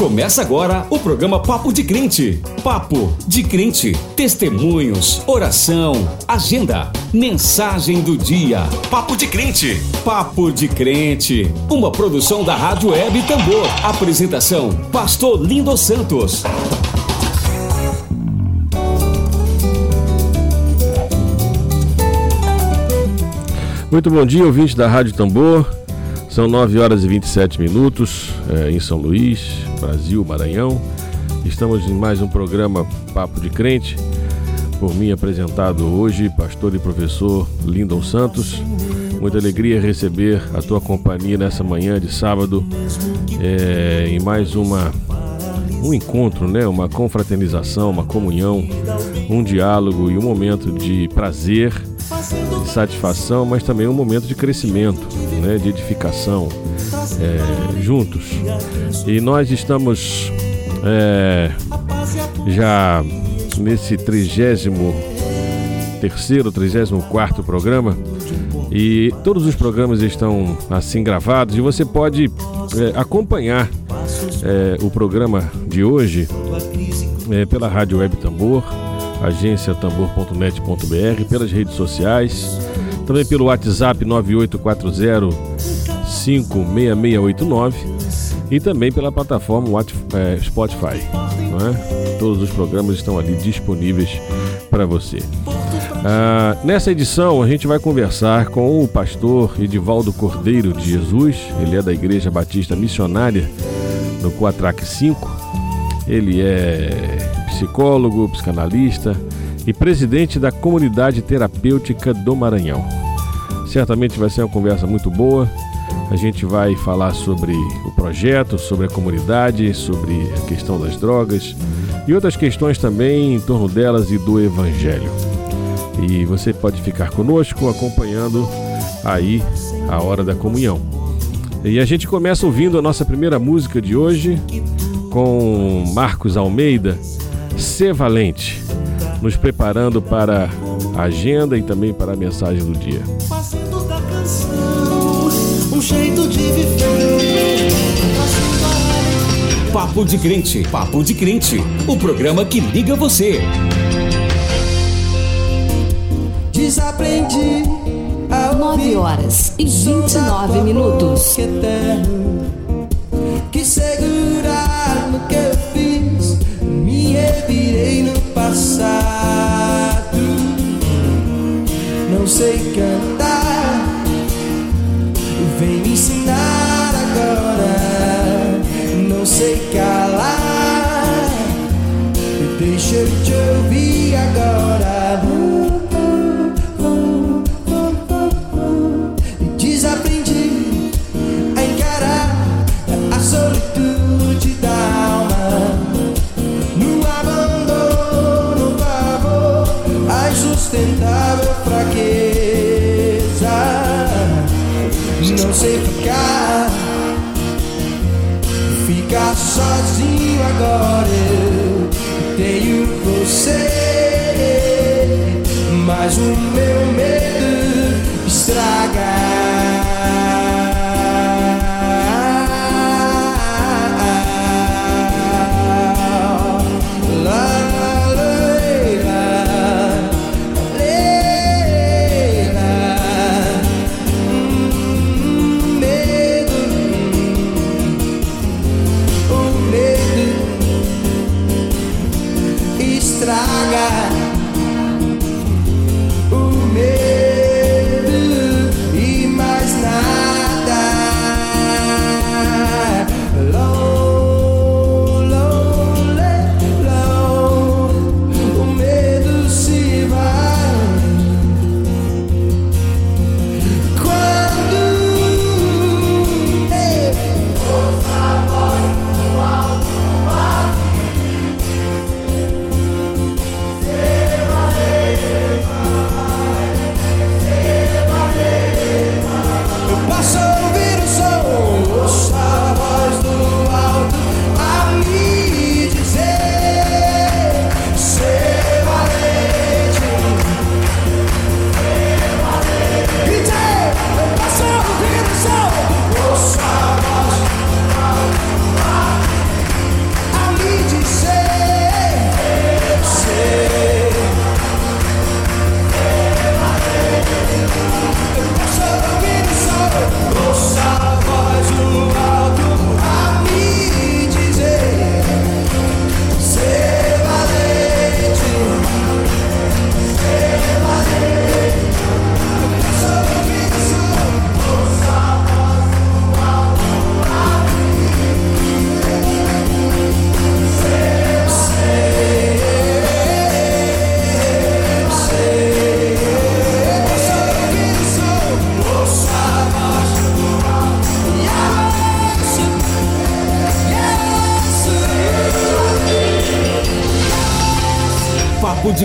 Começa agora o programa Papo de Crente. Papo de Crente. Testemunhos, oração, agenda, mensagem do dia. Papo de Crente. Papo de Crente. Uma produção da Rádio Web Tambor. Apresentação: Pastor Lindo Santos. Muito bom dia, ouvinte da Rádio Tambor. São 9 horas e 27 minutos é, em São Luís, Brasil, Maranhão. Estamos em mais um programa Papo de Crente, por mim apresentado hoje, pastor e professor Lindon Santos. Muita alegria receber a tua companhia nessa manhã de sábado é, em mais uma um encontro, né? uma confraternização, uma comunhão, um diálogo e um momento de prazer satisfação, mas também um momento de crescimento, né, de edificação é, juntos. E nós estamos é, já nesse trigésimo terceiro, trigésimo quarto programa e todos os programas estão assim gravados e você pode é, acompanhar é, o programa de hoje é, pela Rádio Web Tambor agenciatambor.net.br, pelas redes sociais, também pelo WhatsApp 9840 56689 e também pela plataforma é, Spotify. É? Todos os programas estão ali disponíveis para você. Ah, nessa edição a gente vai conversar com o pastor Edivaldo Cordeiro de Jesus, ele é da Igreja Batista Missionária no Quatraque 5. Ele é psicólogo, psicanalista e presidente da Comunidade Terapêutica do Maranhão. Certamente vai ser uma conversa muito boa. A gente vai falar sobre o projeto, sobre a comunidade, sobre a questão das drogas e outras questões também em torno delas e do Evangelho. E você pode ficar conosco acompanhando aí a hora da comunhão. E a gente começa ouvindo a nossa primeira música de hoje com Marcos Almeida Ser Valente, nos preparando para a agenda e também para a mensagem do dia. Um jeito de viver. Papo de Crente, Papo de Crente, o programa que liga você. Desaprendi a 9 horas e 29 minutos. Que segurar no que eu fiz, me revirei no passado. Não sei cantar, vem me ensinar agora. Não sei calar, deixa eu te ouvir agora. Sozinho agora. Eu tenho você, mas o meu medo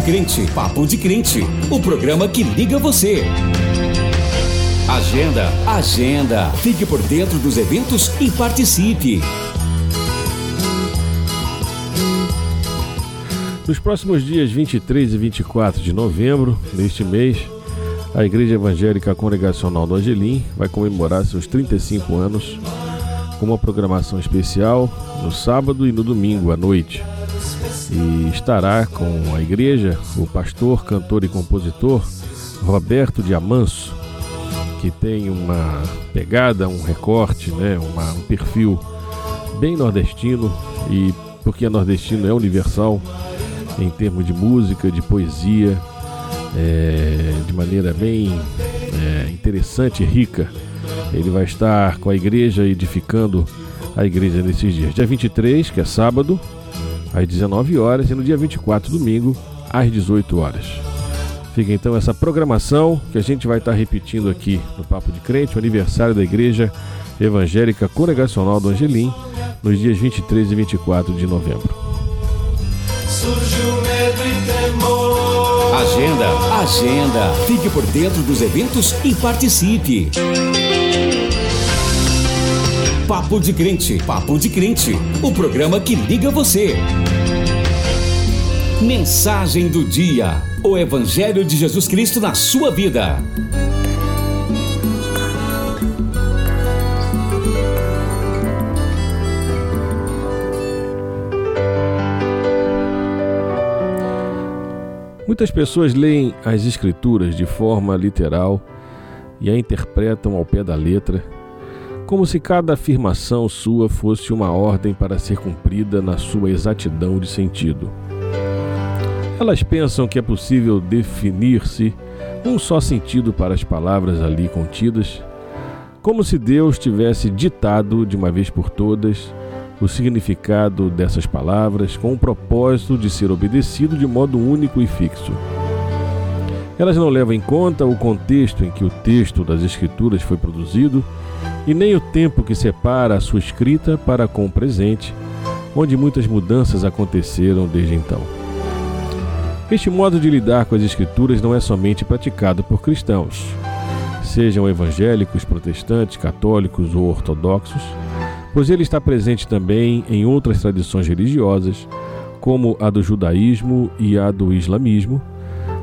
Crente, Papo de Crente, o programa que liga você. Agenda, agenda. Fique por dentro dos eventos e participe. Nos próximos dias 23 e 24 de novembro deste mês, a Igreja Evangélica Congregacional do Angelim vai comemorar seus 35 anos com uma programação especial no sábado e no domingo à noite. E estará com a igreja o pastor, cantor e compositor Roberto Diamanso, que tem uma pegada, um recorte, né, uma, um perfil bem nordestino e porque é nordestino é universal em termos de música, de poesia, é, de maneira bem é, interessante e rica. Ele vai estar com a igreja edificando a igreja nesses dias. Dia 23, que é sábado, às 19 horas, e no dia 24, domingo, às 18 horas. Fica então essa programação que a gente vai estar repetindo aqui no Papo de Crente, o aniversário da Igreja Evangélica Congregacional do Angelim, nos dias 23 e 24 de novembro. Agenda, agenda. Fique por dentro dos eventos e participe. Papo de Crente, Papo de Crente, o programa que liga você. Mensagem do dia: O Evangelho de Jesus Cristo na sua vida. Muitas pessoas leem as Escrituras de forma literal e a interpretam ao pé da letra, como se cada afirmação sua fosse uma ordem para ser cumprida na sua exatidão de sentido. Elas pensam que é possível definir-se um só sentido para as palavras ali contidas, como se Deus tivesse ditado de uma vez por todas o significado dessas palavras com o propósito de ser obedecido de modo único e fixo. Elas não levam em conta o contexto em que o texto das Escrituras foi produzido e nem o tempo que separa a sua escrita para com o presente, onde muitas mudanças aconteceram desde então. Este modo de lidar com as Escrituras não é somente praticado por cristãos, sejam evangélicos, protestantes, católicos ou ortodoxos, pois ele está presente também em outras tradições religiosas, como a do judaísmo e a do islamismo,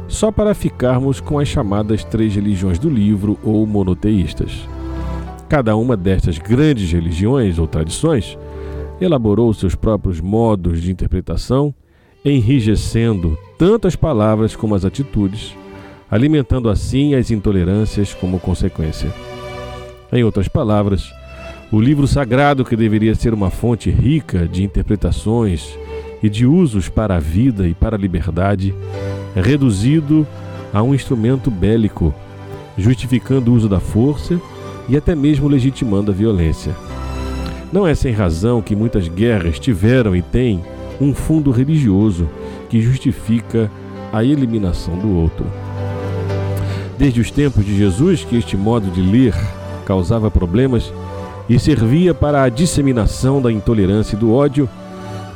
só para ficarmos com as chamadas três religiões do livro ou monoteístas. Cada uma destas grandes religiões ou tradições elaborou seus próprios modos de interpretação, enrijecendo tanto as palavras como as atitudes, alimentando assim as intolerâncias como consequência. Em outras palavras, o livro sagrado, que deveria ser uma fonte rica de interpretações e de usos para a vida e para a liberdade, é reduzido a um instrumento bélico, justificando o uso da força e até mesmo legitimando a violência. Não é sem razão que muitas guerras tiveram e têm um fundo religioso que justifica a eliminação do outro. Desde os tempos de Jesus, que este modo de ler causava problemas e servia para a disseminação da intolerância e do ódio,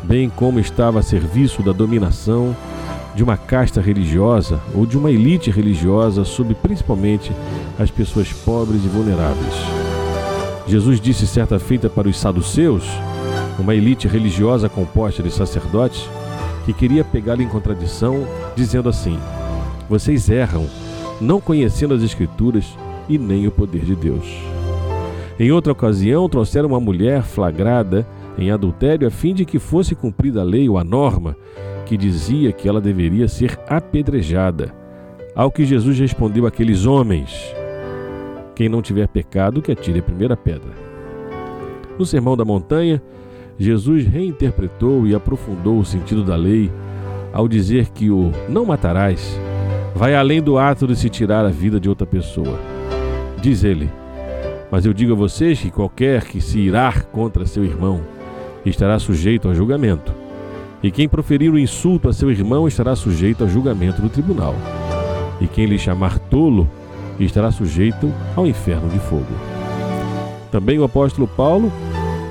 bem como estava a serviço da dominação de uma casta religiosa ou de uma elite religiosa sobre principalmente as pessoas pobres e vulneráveis. Jesus disse certa feita para os saduceus, uma elite religiosa composta de sacerdotes, que queria pegá-lo em contradição, dizendo assim: Vocês erram, não conhecendo as Escrituras e nem o poder de Deus. Em outra ocasião, trouxeram uma mulher flagrada em adultério a fim de que fosse cumprida a lei ou a norma que dizia que ela deveria ser apedrejada. Ao que Jesus respondeu àqueles homens: Quem não tiver pecado, que atire a primeira pedra. No Sermão da Montanha, Jesus reinterpretou e aprofundou o sentido da lei ao dizer que o não matarás vai além do ato de se tirar a vida de outra pessoa. Diz ele: Mas eu digo a vocês que qualquer que se irar contra seu irmão estará sujeito a julgamento, e quem proferir o insulto a seu irmão estará sujeito a julgamento do tribunal, e quem lhe chamar tolo estará sujeito ao inferno de fogo. Também o apóstolo Paulo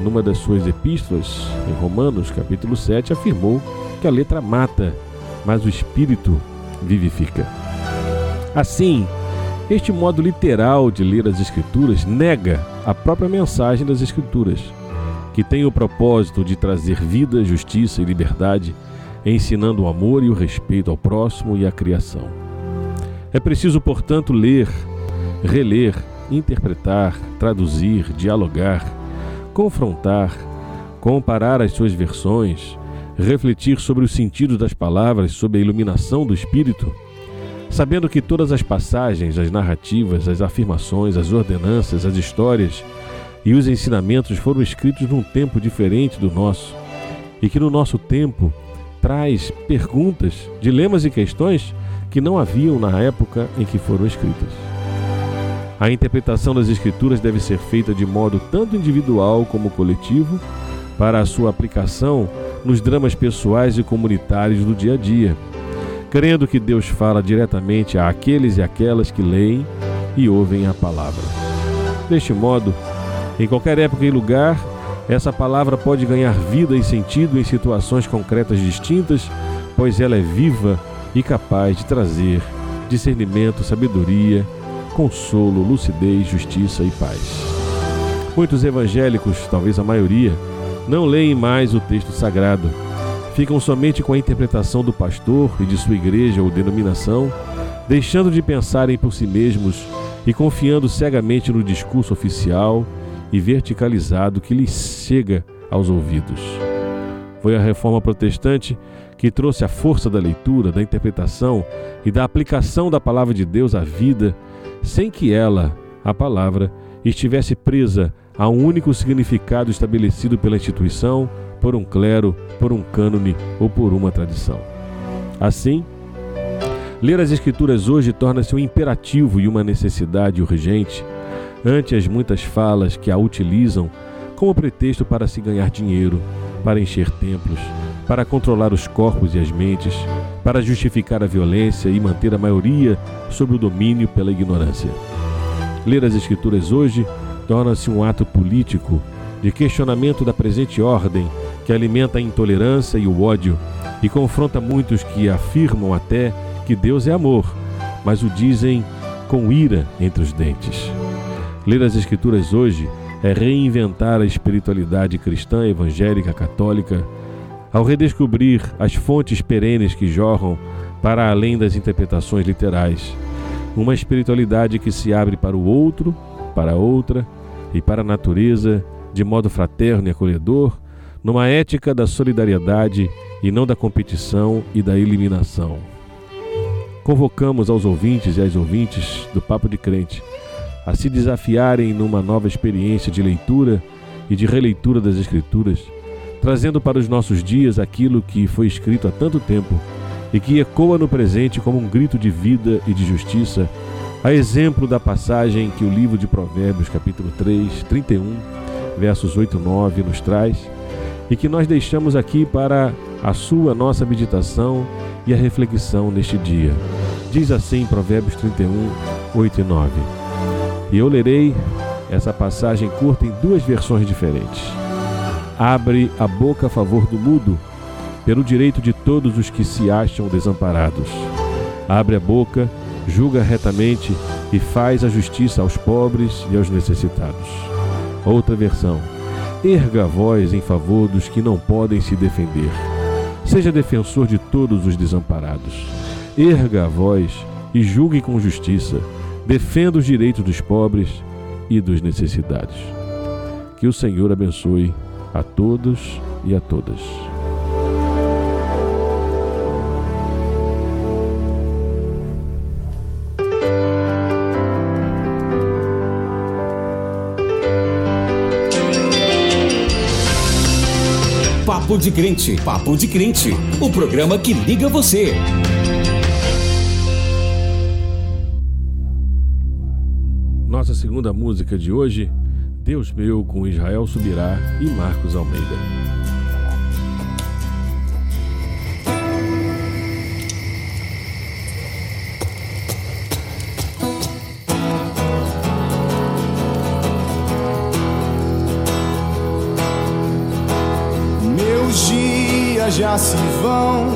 numa das suas epístolas, em Romanos capítulo 7, afirmou que a letra mata mas o Espírito vivifica. Assim, este modo literal de ler as Escrituras nega a própria mensagem das Escrituras, que tem o propósito de trazer vida, justiça e liberdade, ensinando o amor e o respeito ao próximo e à criação. É preciso, portanto, ler, reler, interpretar, traduzir, dialogar, confrontar, comparar as suas versões, refletir sobre o sentido das palavras sob a iluminação do Espírito, sabendo que todas as passagens, as narrativas, as afirmações, as ordenanças, as histórias e os ensinamentos foram escritos num tempo diferente do nosso, e que no nosso tempo traz perguntas, dilemas e questões que não haviam na época em que foram escritas. A interpretação das Escrituras deve ser feita de modo tanto individual como coletivo, para a sua aplicação nos dramas pessoais e comunitários do dia a dia, crendo que Deus fala diretamente àqueles e aquelas que leem e ouvem a palavra. Deste modo, em qualquer época e lugar, essa palavra pode ganhar vida e sentido em situações concretas distintas, pois ela é viva e capaz de trazer discernimento, sabedoria, consolo, lucidez, justiça e paz. Muitos evangélicos, talvez a maioria, não leem mais o texto sagrado. Ficam somente com a interpretação do pastor e de sua igreja ou denominação, deixando de pensarem por si mesmos e confiando cegamente no discurso oficial e verticalizado que lhes chega aos ouvidos. Foi a reforma protestante que trouxe a força da leitura, da interpretação e da aplicação da palavra de Deus à vida, sem que ela, a palavra, estivesse presa a um único significado estabelecido pela instituição, por um clero, por um cânone ou por uma tradição. Assim, ler as Escrituras hoje torna-se um imperativo e uma necessidade urgente, ante as muitas falas que a utilizam como pretexto para se ganhar dinheiro, para encher templos, para controlar os corpos e as mentes, para justificar a violência e manter a maioria sob o domínio pela ignorância. Ler as Escrituras hoje torna-se um ato político de questionamento da presente ordem que alimenta a intolerância e o ódio e confronta muitos que afirmam até que Deus é amor, mas o dizem com ira entre os dentes. Ler as Escrituras hoje é reinventar a espiritualidade cristã, evangélica, católica, ao redescobrir as fontes perenes que jorram para além das interpretações literais. Uma espiritualidade que se abre para o outro, para outra e para a natureza de modo fraterno e acolhedor, numa ética da solidariedade e não da competição e da eliminação. Convocamos aos ouvintes e às ouvintes do Papo de Crente a se desafiarem numa nova experiência de leitura e de releitura das Escrituras, trazendo para os nossos dias aquilo que foi escrito há tanto tempo e que ecoa no presente como um grito de vida e de justiça a exemplo da passagem que o livro de Provérbios, capítulo 3, 31, versos 8 e 9, nos traz, e que nós deixamos aqui para a sua nossa meditação e a reflexão neste dia. Diz assim Provérbios 31, 8 e 9. E eu lerei essa passagem curta em duas versões diferentes. Abre a boca a favor do mudo, pelo direito de todos os que se acham desamparados. Abre a boca julga retamente e faz a justiça aos pobres e aos necessitados. Outra versão: erga a voz em favor dos que não podem se defender. Seja defensor de todos os desamparados. Erga a voz e julgue com justiça. Defenda os direitos dos pobres e dos necessitados. Que o Senhor abençoe a todos e a todas. Papo de Crente, Papo de Crente, o programa que liga você. Segunda música de hoje, Deus Meu com Israel Subirá e Marcos Almeida. Meus dias já se vão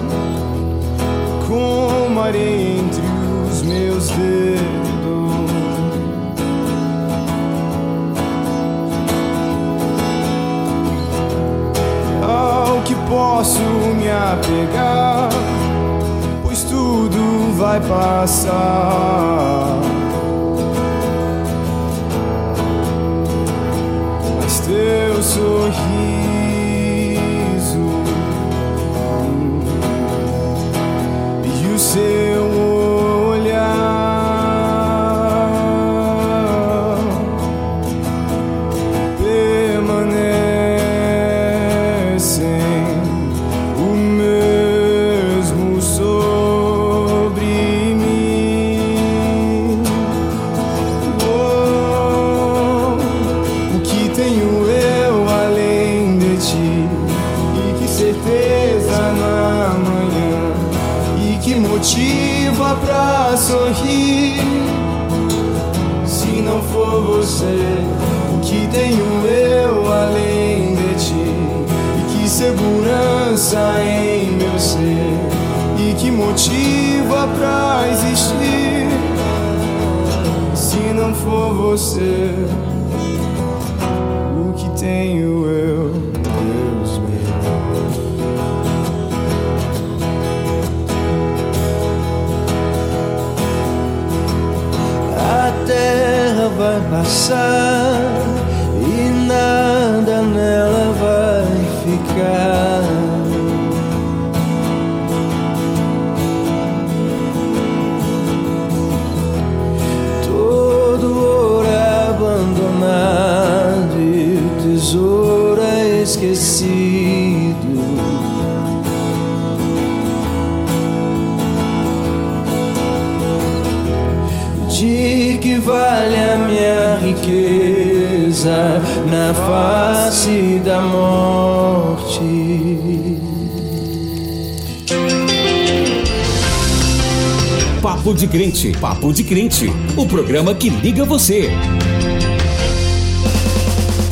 Crente, o programa que liga você.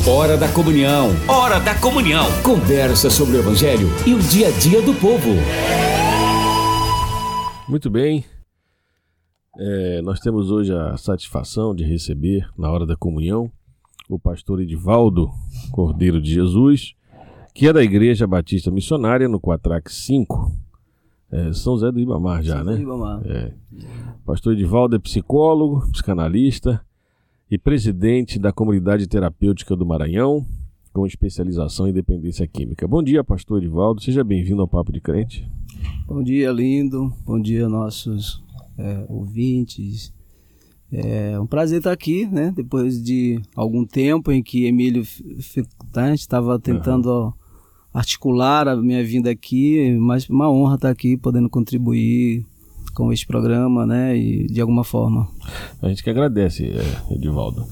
Hora da comunhão, hora da comunhão. Conversa sobre o evangelho e o dia a dia do povo. Muito bem. É, nós temos hoje a satisfação de receber, na hora da comunhão, o pastor Edivaldo Cordeiro de Jesus, que é da Igreja Batista Missionária, no Quatraque 5, é, São José do Ibamar já, né? É. Pastor Edivaldo é psicólogo, psicanalista e presidente da Comunidade Terapêutica do Maranhão, com especialização em dependência química. Bom dia, pastor Edivaldo. Seja bem-vindo ao Papo de Crente. Bom dia, lindo. Bom dia, nossos é, ouvintes. É um prazer estar aqui, né? Depois de algum tempo em que Emílio Fictante estava tentando ó, articular a minha vinda aqui, mas uma honra estar aqui, podendo contribuir com este programa, né? E de alguma forma. A gente que agradece, é, Edivaldo.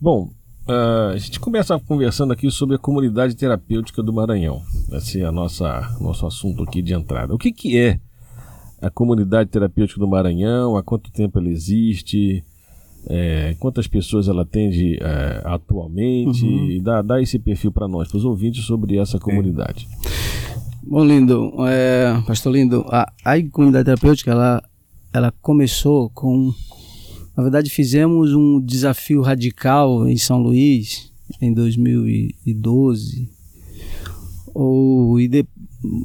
Bom, ah, a gente começa conversando aqui sobre a comunidade terapêutica do Maranhão. Esse é a nossa nosso assunto aqui de entrada. O que, que é a comunidade terapêutica do Maranhão? Há quanto tempo ela existe? É, quantas pessoas ela atende é, atualmente? E dá, dá esse perfil para nós, para os ouvintes, sobre essa comunidade. Bom, Lindo, é, Pastor Lindo, a, a comunidade terapêutica, ela, ela começou com... Na verdade, fizemos um desafio radical em São Luís, em 2012. Ou, e de,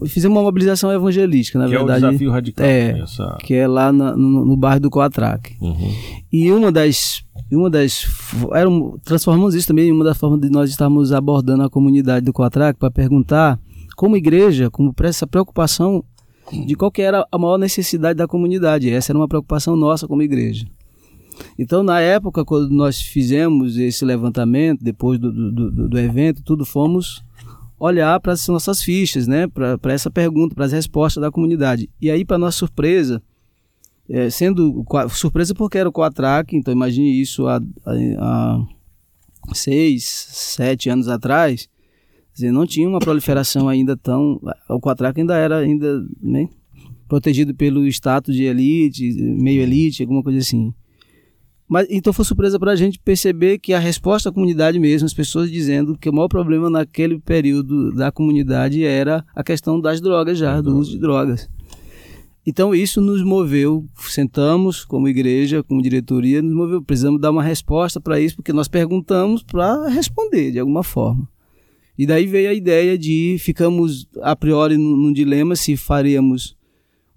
fizemos uma mobilização evangelística, na que verdade. é o desafio radical. É, essa... que é lá na- no, no bairro do Coatraque. Uhum. E uma das, uma das, era transformamos isso também em uma das formas de nós estarmos abordando a comunidade do Coatraque para perguntar, como igreja, como essa preocupação de qual que era a maior necessidade da comunidade. Essa era uma preocupação nossa como igreja. Então, na época, quando nós fizemos esse levantamento, depois do, do- do evento, tudo fomos olhar para as nossas fichas, né? para essa pergunta, para as respostas da comunidade. E aí, para nossa surpresa, é, sendo surpresa porque era o Coatrac, então imagine isso há, há, seis, sete anos atrás, dizer, não tinha uma proliferação ainda tão. O Coatrac ainda era ainda né, protegido pelo status de elite, meio elite, alguma coisa assim. Mas então foi surpresa para a gente perceber que a resposta da comunidade mesmo, as pessoas dizendo que o maior problema naquele período da comunidade era a questão das drogas já, do uso de drogas. então isso nos moveu, sentamos como igreja, como diretoria, nos moveu, precisamos dar uma resposta para isso, porque nós perguntamos para responder de alguma forma. E daí veio a ideia de, ficamos a priori num, num dilema se faríamos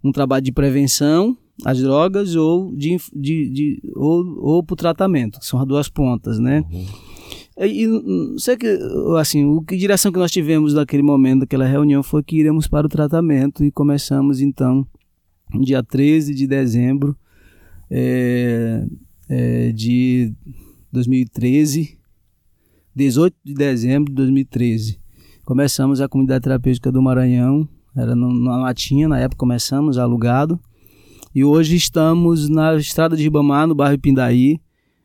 um trabalho de prevenção às drogas ou de, de, de ou, ou para o tratamento, que são as duas pontas, né? E, e não sei que, assim, o que direção que nós tivemos naquele momento, daquela reunião, foi que iremos para o tratamento e começamos então, no dia 13 de dezembro é, é, de 2013, 18 de dezembro de 2013. Começamos a comunidade terapêutica do Maranhão, era na Latinha, na época começamos, alugado. E hoje estamos na estrada de Ribamar, no bairro Pindaí.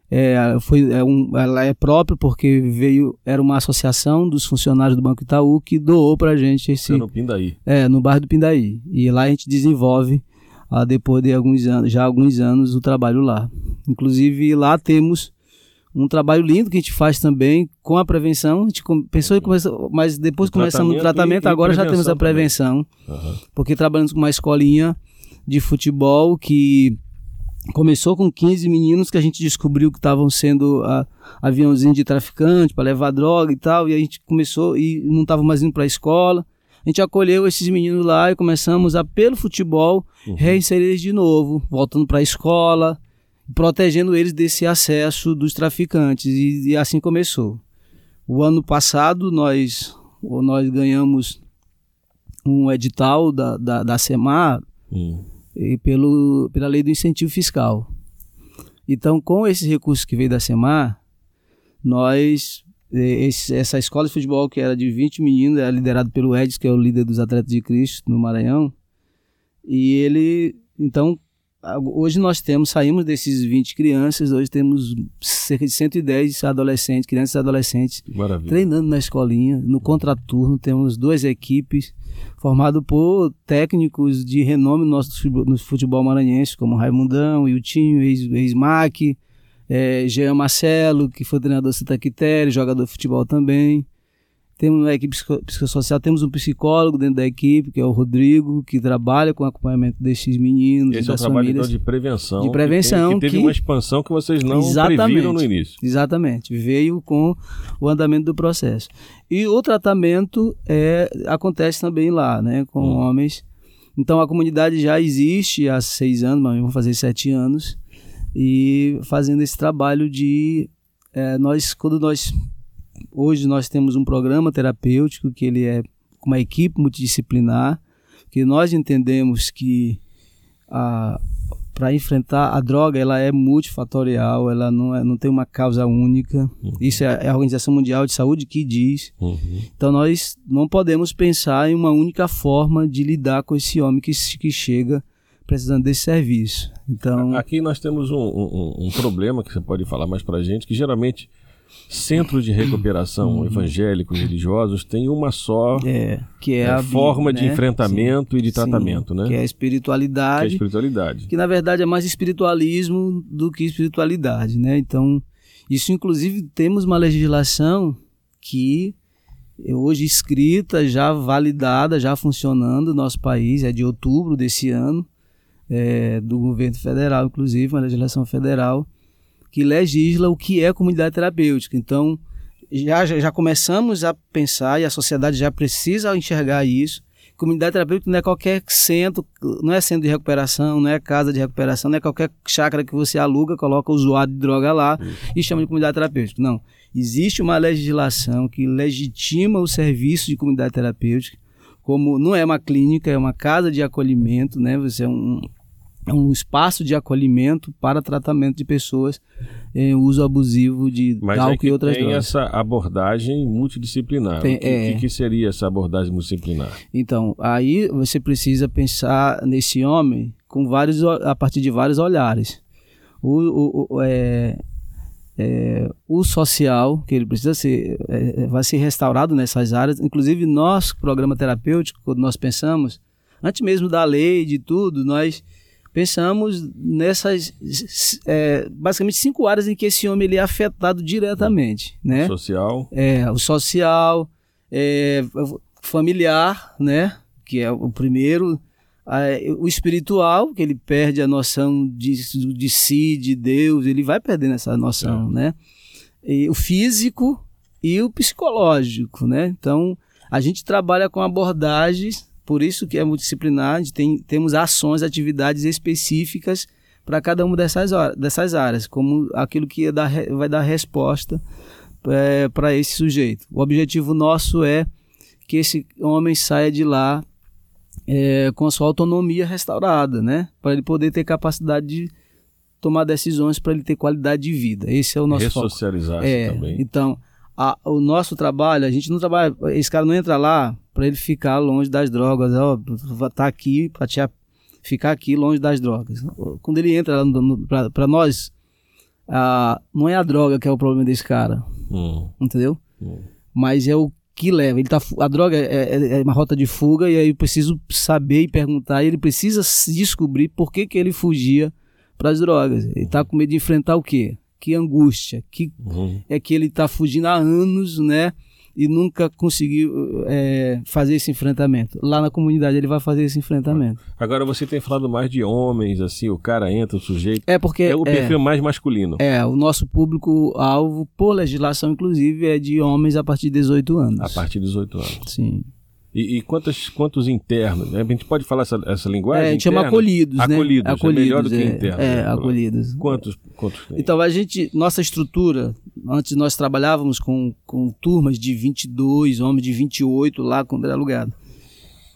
É, foi, é um, ela é própria porque veio, era uma associação dos funcionários do Banco Itaú que doou pra gente esse, Fica no Pindaí. é, no bairro do Pindaí. E lá a gente desenvolve, ah, depois de alguns anos, já alguns anos, o trabalho lá. Inclusive, lá temos um trabalho lindo que a gente faz também com a prevenção. A gente pensou em começar, mas depois O começamos no tratamento e agora já temos a prevenção. Aham. Porque trabalhamos com uma escolinha de futebol que começou com 15 meninos que a gente descobriu que estavam sendo ah, aviãozinho de traficante para levar droga e tal, e a gente começou e não estava mais indo para a escola. A gente acolheu esses meninos lá e começamos a, pelo futebol, reinserir eles de novo, voltando para a escola, protegendo eles desse acesso dos traficantes. E, e assim começou. O ano passado nós, nós ganhamos um edital da, da, da SEMAR Hum. E pelo, pela lei do incentivo fiscal. Então, com esses recursos que veio da SEMAR, nós, eh, esse- essa escola de futebol que era de 20 meninos, era liderado pelo Edson, que é o líder dos Atletas de Cristo no Maranhão, e ele, então, hoje nós temos, saímos desses 20 crianças, hoje temos cerca de 110 adolescentes, crianças e adolescentes maravilha. treinando na escolinha. No contraturno temos duas equipes formadas por técnicos de renome no nosso futebol- no futebol maranhense, como Raimundão, Iltinho, ex- ex-MAC, é, Jean Marcelo, que foi treinador do Santa Quitéria, jogador de futebol também. Temos uma equipe psico- psicossocial, temos um psicólogo dentro da equipe, que é o Rodrigo, que trabalha com o acompanhamento desses meninos Esse é um trabalho famílias. então, de prevenção. De que prevenção, tem- Que, teve que- uma expansão que vocês não previram no início. Exatamente, veio com o andamento do processo. E o tratamento é, acontece também lá, né, com Hum. homens. Então a comunidade já existe há seis anos, mas vamos fazer sete anos, e fazendo esse trabalho de é, nós, quando nós hoje nós temos um programa terapêutico que ele é uma equipe multidisciplinar, que nós entendemos que para enfrentar a droga ela é multifatorial, ela não, é, não tem uma causa única. Isso é a Organização Mundial de Saúde que diz. Uhum. Então nós não podemos pensar em uma única forma de lidar com esse homem que, que chega precisando desse serviço. Então, Aqui nós temos um, um- um problema que você pode falar mais pra gente, que geralmente centros de recuperação evangélicos religiosos têm uma só Uhum. é, que é, é, a vida, forma de né? enfrentamento e de Sim, tratamento, né? Que é a Que é a espiritualidade, espiritualidade. que na verdade é mais espiritualismo do que espiritualidade, né? Então, isso inclusive temos uma legislação que é hoje escrita, já validada, já funcionando no nosso país, é de outubro desse ano, é, do governo federal, inclusive, uma legislação federal, que legisla o que é comunidade terapêutica. Então, já, já, começamos a pensar, e a sociedade já precisa enxergar isso, Comunidade terapêutica não é qualquer centro, não é centro de recuperação, não é casa de recuperação, não é qualquer chácara que você aluga, coloca o usuário de droga lá e chama de comunidade terapêutica. Não. Existe uma legislação que legitima o serviço de comunidade terapêutica, como não é uma clínica, é uma casa de acolhimento, né? Você é um, um espaço de acolhimento para tratamento de pessoas em uso abusivo de Mas álcool é que e outras tem drogas. essa abordagem multidisciplinar. Tem- o que, é. que- seria essa abordagem multidisciplinar? Então, aí você precisa pensar nesse homem com vários, a partir de vários olhares. O, o- o- é, é, o social, que ele precisa ser, é, vai ser restaurado nessas áreas. Inclusive, nosso programa terapêutico, quando nós pensamos, antes mesmo da lei, de tudo, nós pensamos nessas, é, basicamente, cinco áreas em que esse homem ele é afetado diretamente, né? Social, é, o social, é, familiar, né? Que é o primeiro, o espiritual, que ele perde a noção de, de si, de Deus, ele vai perdendo essa noção, né? E o físico e o psicológico, né? Então, a gente trabalha com abordagens, por isso que é multidisciplinar, tem, temos ações, atividades específicas para cada uma dessas, dessas áreas, como aquilo que dar vai dar resposta para esse sujeito. O objetivo nosso é que esse homem saia de lá é, com a sua autonomia restaurada, né? Para ele poder ter capacidade de tomar decisões, para ele ter qualidade de vida. Esse é o nosso foco. Ressocializar-se É, também. então, a- o nosso trabalho, a gente não trabalha, esse cara não entra lá para ele ficar longe das drogas, ó, tá aqui para te a- ficar aqui longe das drogas. Quando ele entra lá para nós, ah, não é a droga que é o problema desse cara, Hum, entendeu? hum. Mas é o que leva. Ele tá, a droga é, é- é uma rota de fuga e aí eu preciso saber e perguntar. E ele precisa se descobrir por que, que ele fugia para as drogas. Ele tá com medo de enfrentar o quê? Que angústia, que Uhum. é que ele está fugindo há anos, né? E nunca conseguiu é, fazer esse enfrentamento. Lá na comunidade ele vai fazer esse enfrentamento. Agora você tem falado mais de homens, assim, o cara entra, o sujeito. É porque É o perfil mais masculino. é, o nosso público-alvo, por legislação, inclusive, é de homens a partir de 18 anos. A partir de 18 anos. Sim. E, e quantos, quantos internos? né? A gente pode falar essa, essa linguagem? É, a gente chama interna? acolhidos, né? Acolhidos, é melhor do que é, internos. É, né? acolhidos. Quantos, quantos tem? Então, a gente, nossa estrutura, antes nós trabalhávamos com, com turmas de 22, homens de 28 lá quando era alugado.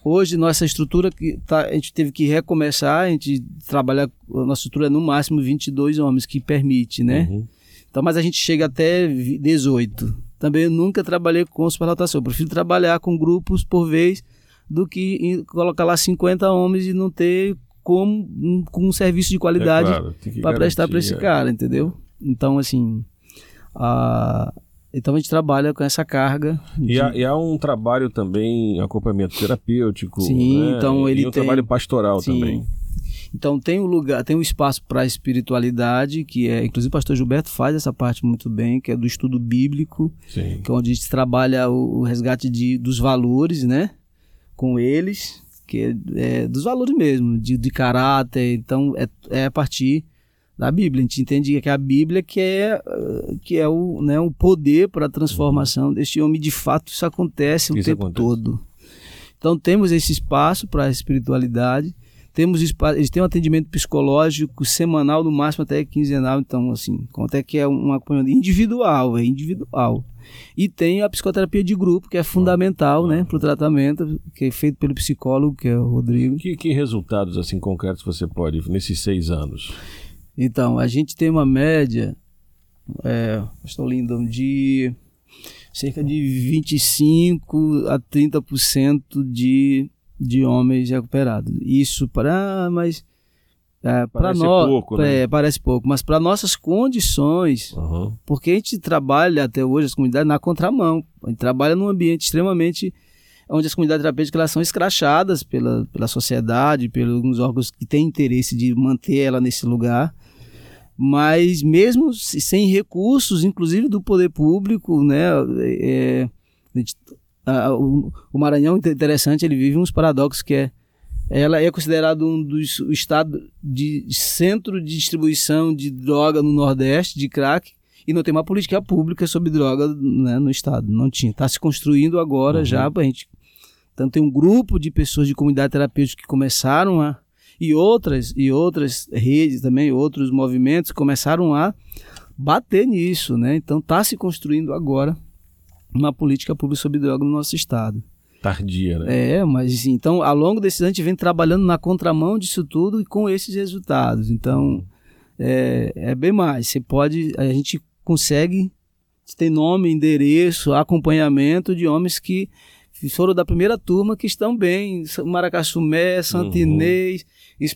Hoje, nossa estrutura, que tá, a gente teve que recomeçar, a gente trabalha, a nossa estrutura é no máximo 22 homens, que permite, né? Uhum. Então, mas a gente chega até vi- 18. Também eu nunca trabalhei com superlotação, eu prefiro trabalhar com grupos por vez do que colocar lá 50 homens e não ter como um, com um serviço de qualidade É claro, para prestar para esse é. cara, entendeu? Então, assim, a... então a gente trabalha com essa carga. E de- há, e há um trabalho também, acompanhamento terapêutico. Sim, né? então ele e um tem- trabalho pastoral Sim. também. Então tem um lugar, tem um espaço para espiritualidade, que é, inclusive o pastor Gilberto faz essa parte muito bem, que é do estudo bíblico, Sim. que é onde a gente trabalha o, o resgate de, dos valores, né? Com eles, que é, é, dos valores mesmo, de, de caráter. Então é, é a partir da Bíblia. A gente entende que é a Bíblia que é, eh, que é o, né, o poder para a transformação deste homem. De fato, isso acontece o Isso tempo acontece. todo. Então temos esse espaço para a espiritualidade. Temos eles têm um atendimento psicológico semanal, no máximo até quinzenal. Então, assim, até que é um acompanhamento individual, é individual. E tem a psicoterapia de grupo, que é fundamental, né, para o tratamento, que é feito pelo psicólogo, que é o Rodrigo. Que, que resultados assim concretos você pode nesses seis anos? Então, a gente tem uma média, é, estou lindo, de cerca de 25 a 30% de, de homens recuperados. Isso para, mas é, para Parece nós pouco, né? é, parece pouco, mas para nossas condições, Uhum. porque a gente trabalha até hoje as comunidades na contramão. A gente trabalha num ambiente extremamente onde as comunidades terapêuticas elas são escrachadas pela, pela sociedade, pelos alguns órgãos que têm interesse de manter ela nesse lugar. Mas mesmo se- sem recursos, inclusive do poder público, né, é, a gente- a- o, o Maranhão interessante, ele vive uns paradoxos que é ela é considerado um dos o estado de centro de distribuição de droga no Nordeste de crack e não tem uma política pública sobre droga né, no estado. Não tinha. Está se construindo agora Uhum. já para gente. Então tem um grupo de pessoas de comunidade terapêutica que começaram a e outras e outras redes também, outros movimentos começaram a bater nisso, né? Então está se construindo agora uma política pública sobre droga no nosso estado. Tardia, né? É, mas então ao longo desses anos a gente vem trabalhando na contramão disso tudo e com esses resultados. Então é, é bem mais. Você pode, a gente consegue ter nome, endereço, acompanhamento de homens que foram da primeira turma que estão bem. Maracaçumé, Santo Uhum.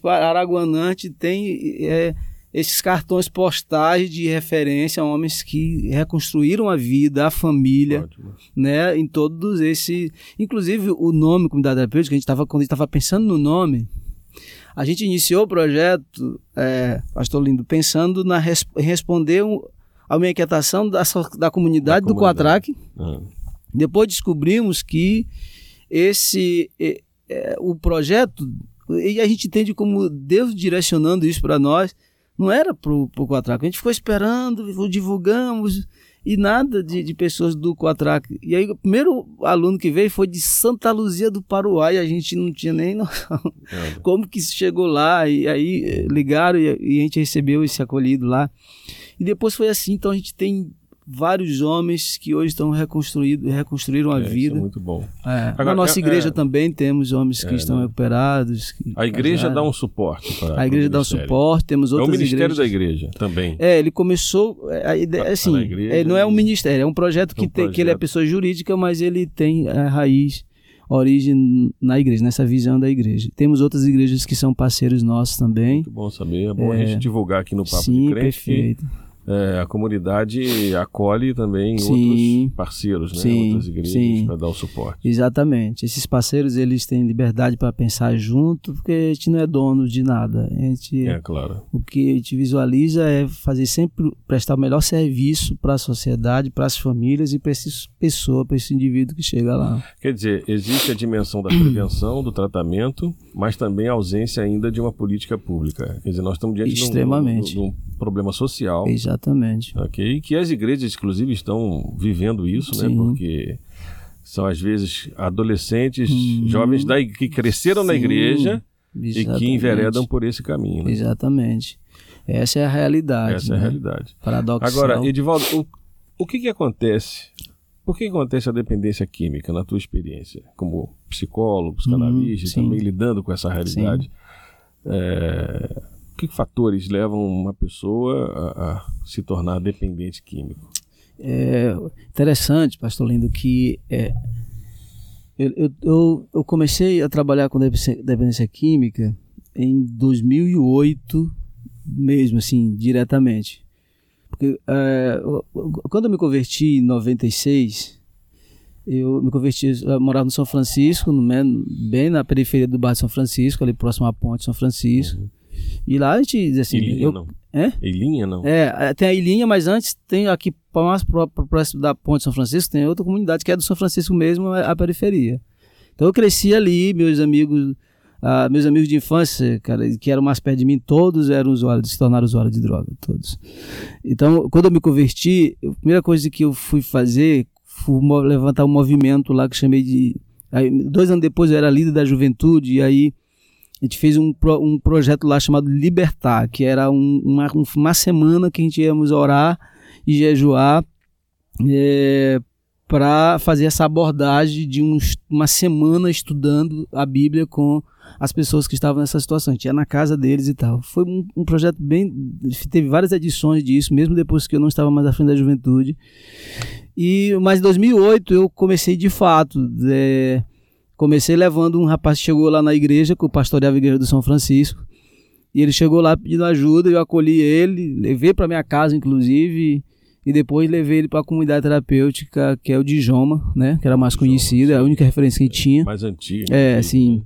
Araguanante tem é, esses cartões postais de referência a homens que reconstruíram a vida, a família Ótimo. né, em todos esses, inclusive o nome comunidade terapêutica, a gente tava, quando a gente estava pensando no nome, a gente iniciou o projeto, é, Pastor Lindo, pensando na res- em responder um, a uma inquietação da, da comunidade Da do comunidade. Coatrac. Ah, Depois descobrimos que esse é, é, o projeto e a gente entende como Deus direcionando isso para nós, não era pro, pro Quatraco. A gente ficou esperando, divulgamos, e nada de, de pessoas do Quatraco. E aí o primeiro aluno que veio foi de Santa Luzia do Paruá, e a gente não tinha nem noção É. como que isso chegou lá, e aí eh, ligaram e, e a gente recebeu esse acolhido lá. E depois foi assim, então a gente tem vários homens que hoje estão reconstruídos, reconstruíram a É, isso vida. é muito bom. É. Agora, Na nossa é- igreja é- também temos homens que É, estão né? recuperados. que A igreja casaram. dá um suporte para A igreja dá um suporte, temos É o outras ministério igrejas. da igreja também. É, ele começou. é, Tá- tá assim, igreja não é um ministério, é um projeto que, um tem, que ele é projeto. pessoa jurídica, mas ele tem a raiz, origem na igreja, nessa visão da igreja. Temos outras igrejas que são parceiros nossos também. Muito bom saber. É bom a gente divulgar aqui no Papo Sim, de Crente que perfeito. É, a comunidade acolhe também Sim. outros parceiros, né? Sim, outras igrejas para dar o suporte. Exatamente. Esses parceiros, eles têm liberdade para pensar junto, porque a gente não é dono de nada. A gente, É claro. O que a gente visualiza é fazer sempre, prestar o melhor serviço para a sociedade, para as famílias e para essa pessoa, para esse indivíduo que chega lá. Quer dizer, existe a dimensão da prevenção, do tratamento, mas também a ausência ainda de uma política pública. Quer dizer, nós estamos diante de um- de um, problema social, Exatamente. Ok? E que as igrejas, inclusive, estão vivendo isso, né? Sim. Porque são, às vezes, adolescentes, jovens da, que cresceram na Uhum. Sim, igreja e que exatamente. enveredam por esse caminho. Né? Exatamente. Essa é a realidade. Essa é a né? realidade. Paradoxal. Agora, Edivaldo, o, o que, que acontece? Por que acontece a dependência química, na tua experiência, como psicólogo, psicanalista, sim. também lidando com essa realidade? É, que fatores levam uma pessoa a, a se tornar dependente químico? É interessante, pastor Lindo, que é, eu, eu- eu, comecei a trabalhar com dependência, química em 2008, mesmo assim, diretamente. Porque é, quando eu me converti em 96, eu me converti, eu morava no São Francisco, no, né, bem na periferia do bairro de São Francisco, ali próximo à ponte de São Francisco. E lá a gente, assim, Ilinha, eu, não? É? Ilinha, não? é, tem a Ilhinha, mas antes tem aqui mais próximo da Ponte São Francisco, tem outra comunidade que é do São Francisco mesmo, a a periferia. Então eu cresci ali, meus amigos, ah, meus amigos de infância, cara, que eram mais perto de mim, todos eram usuários, se tornaram usuários de droga, todos. Então, quando eu me converti, a primeira coisa que eu fui fazer foi levantar um movimento lá que chamei de. aí, dois anos depois eu era líder da juventude, e aí a gente fez um, um projeto lá chamado Libertar, que era um- uma, um- uma semana que a gente íamos orar e jejuar para fazer essa abordagem de uns- uma semana estudando a Bíblia com as pessoas que estavam nessa situação. A gente ia na casa deles e tal. Foi um, um projeto bem. Teve várias edições disso, mesmo depois que eu não estava mais à frente da juventude. E, mas em 2008 eu comecei de fato. é, comecei levando um rapaz que chegou lá na igreja, que eu pastoreava a igreja do São Francisco. E ele chegou lá pedindo ajuda, eu acolhi ele, levei para minha casa, inclusive, e depois levei ele para a comunidade terapêutica, que é o Dijoma, né? Que era mais Dijoma, conhecida, é a sim. única referência que tinha. Mais antigo. É, né? assim.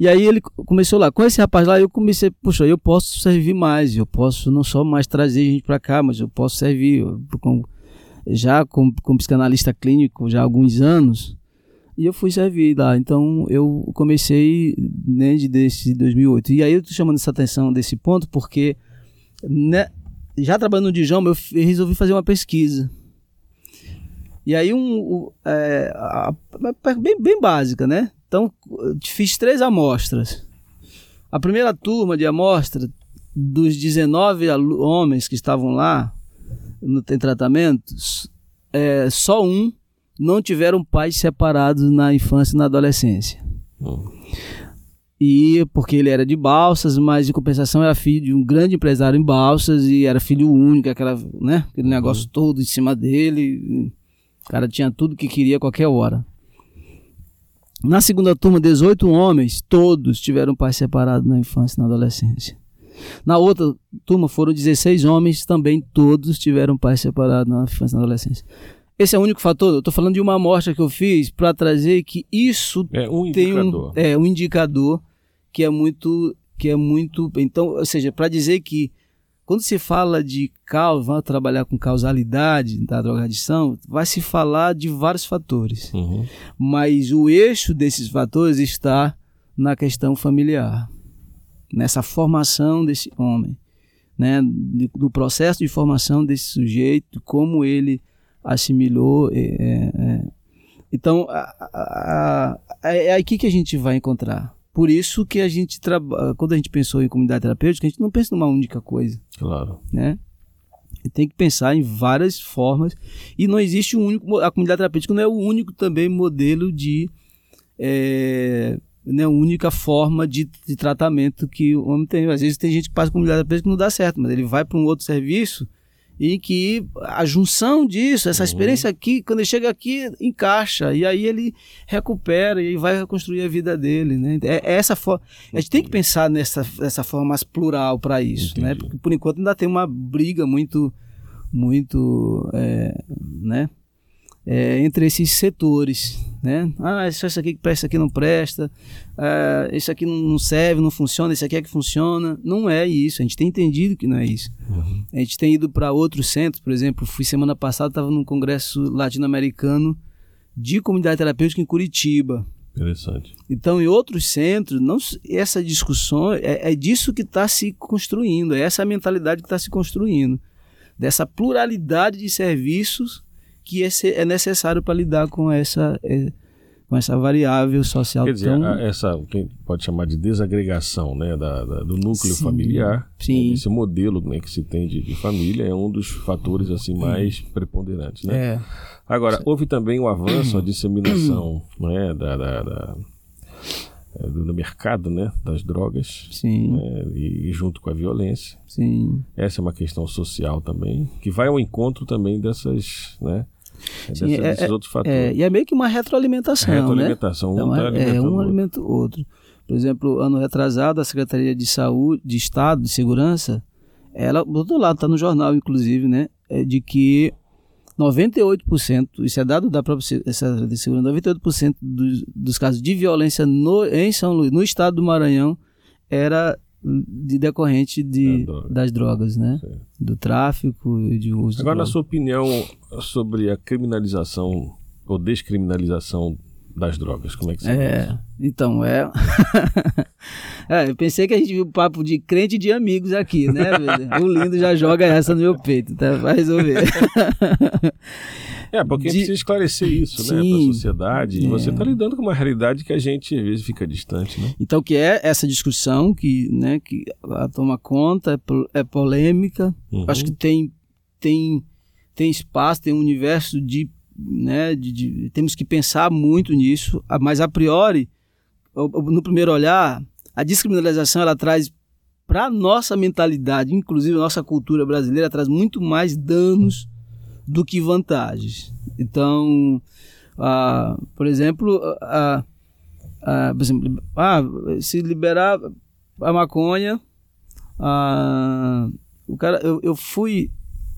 E aí ele começou lá. Com esse rapaz lá, eu comecei, puxa, eu posso servir mais, eu posso não só mais trazer gente para cá, mas eu posso servir. Eu, com- já como, como psicanalista clínico, já há alguns anos, e eu fui servir lá. Então eu comecei né, de desse 2008. E aí eu tô chamando essa atenção desse ponto porque né, já trabalhando no Dijoma, eu resolvi fazer uma pesquisa. E aí um, é, a- bem, bem básica, né? Então fiz três amostras. A primeira turma de amostra dos 19 alu- homens que estavam lá no tem tratamento, s- é, só um não tiveram pais separados na infância e na adolescência. Hum. E porque ele era de Balsas, mas em compensação era filho de um grande empresário em Balsas e era filho único, aquela, né, aquele negócio todo em cima dele. O cara tinha tudo que queria a qualquer hora. Na segunda turma, 18 homens, todos tiveram pais separados na infância e na adolescência. Na outra turma foram 16 homens, também todos tiveram pais separados na infância e na adolescência. Esse é o único fator. Eu estou falando de uma amostra que eu fiz para trazer que isso É um tem indicador. um, é, um indicador que é muito que é muito então ou seja para dizer que quando se fala de causa vamos trabalhar com causalidade da drogadição vai se falar de vários fatores Uhum. mas o eixo desses fatores está na questão familiar, nessa formação desse homem, né, do processo de formação desse sujeito, como ele assimilou. É, é, é. Então, a- a- a- é aqui que a gente vai encontrar. Por isso que a gente trabalha, quando a gente pensou em comunidade terapêutica, a gente não pensa numa única coisa Claro. né? Tem que pensar em várias formas e não existe um único a comunidade terapêutica não é o único também modelo de é, né, única forma de, de tratamento que o homem tem às vezes tem gente que passa comunidade terapêutica que não dá certo mas ele vai para um outro serviço e que a junção disso essa experiência aqui quando ele chega aqui encaixa. E aí ele recupera e vai reconstruir a vida dele né? É, é essa forma a gente tem que pensar nessa, nessa forma mais plural para isso, né? Porque por enquanto ainda tem uma briga muito, muito, é, né? É, entre esses setores, né? Ah, isso, isso aqui que presta, isso aqui não presta, ah, isso aqui não serve, não funciona, isso aqui é que funciona. Não é isso, a gente tem entendido que não é isso. A gente tem ido para outros centros, por exemplo, fui semana passada, estava num congresso latino-americano de comunidade terapêutica em Curitiba. Interessante. Então, em outros centros, não, essa discussão é, é disso que está se construindo, é essa mentalidade que está se construindo, dessa pluralidade de serviços que é, é necessário para lidar com essa, é, com essa variável social Quer dizer, tão a- essa quem pode chamar de desagregação né, da, da- do núcleo Sim, familiar, sim. né, esse modelo né, que se tem de, de família é um dos fatores assim mais preponderantes. Né? É, Agora, houve também o avanço, a disseminação né, da, da- da- é, do, do mercado né, das drogas sim, né, e junto com a violência. sim. Essa é uma questão social também, que vai ao encontro também dessas, né, Sim, dessas- é- desses outros fatores. É, e é meio que uma retroalimentação, né? Retroalimentação, um Então, tá é, é, alimentando o um alimenta o outro. Por exemplo, ano retrasado, a Secretaria de Saúde, de Estado, de Segurança, ela, do outro lado, está no jornal, inclusive, né? É de que 98%, isso é dado da própria Se- Secretaria de Segurança, 98% dos, dos casos de violência no, em São Luís, no estado do Maranhão, era de decorrente de, droga. das drogas, né? Certo. Do tráfico e de uso. de Agora, na drogas. sua opinião sobre a criminalização ou descriminalização das drogas, como é que você É, então, é. é. Eu pensei que a gente viu papo de crente e de amigos aqui, né? o lindo já joga essa no meu peito, tá? Vai resolver. É, porque de- precisa esclarecer isso, né, para a Sim. sociedade. É. você está lidando com uma realidade que a gente, às vezes, fica distante, né? Então, que é essa discussão que, né, que toma conta, é, é polêmica. Uhum. Acho que tem, tem, tem espaço, tem um universo de, né, de, de- Temos que pensar muito nisso, mas a priori, no primeiro olhar, a descriminalização ela traz para nossa mentalidade, inclusive a nossa cultura brasileira, traz muito mais danos do que vantagens. Então, ah, por exemplo, ah, ah, por exemplo, se liberar a maconha, o cara, eu, eu fui,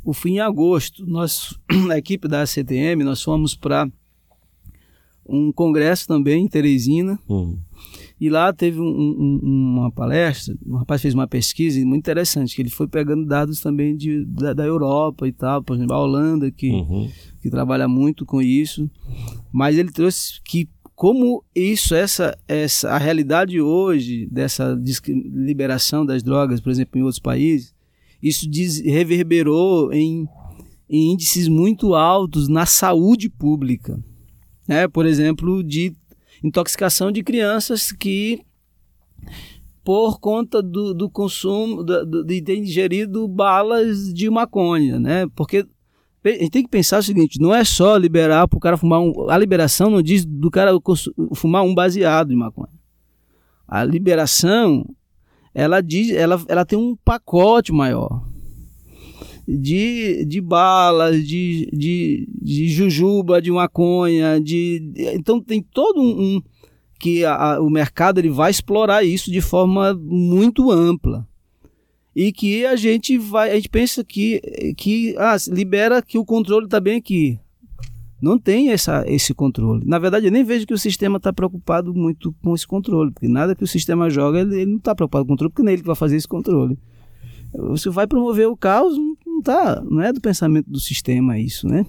eu fui em agosto, nós, a equipe da CTM, nós fomos para um congresso também em Teresina, Uhum. e lá teve um- um- uma palestra, um rapaz fez uma pesquisa muito interessante, que ele foi pegando dados também de, da, da Europa e tal, por exemplo, a Holanda, que, Uhum. que trabalha muito com isso, mas ele trouxe que como isso, essa, essa a realidade hoje dessa liberação das drogas, por exemplo, em outros países, isso diz- reverberou em, em índices muito altos na saúde pública, né? Por exemplo, de intoxicação de crianças que por conta do, do consumo do- de ter ingerido balas de maconha, né? Porque a gente tem que pensar o seguinte: não é só liberar para o cara fumar um. A liberação não diz do cara fumar um baseado de maconha. A liberação, ela diz, ela, ela tem um pacote maior de, de balas, de, de, de jujuba, de maconha, de então tem todo um, um- que a- a- o mercado ele vai explorar isso de forma muito ampla e que a gente vai, a gente pensa que que ah, libera que o controle está bem aqui. Não tem essa, esse controle. Na verdade, eu nem vejo que o sistema está preocupado muito com esse controle, porque nada que o sistema joga, ele, ele não está preocupado com o controle, porque não é ele que vai fazer esse controle. Você vai promover o caos, não tá, não é do pensamento do sistema isso, né?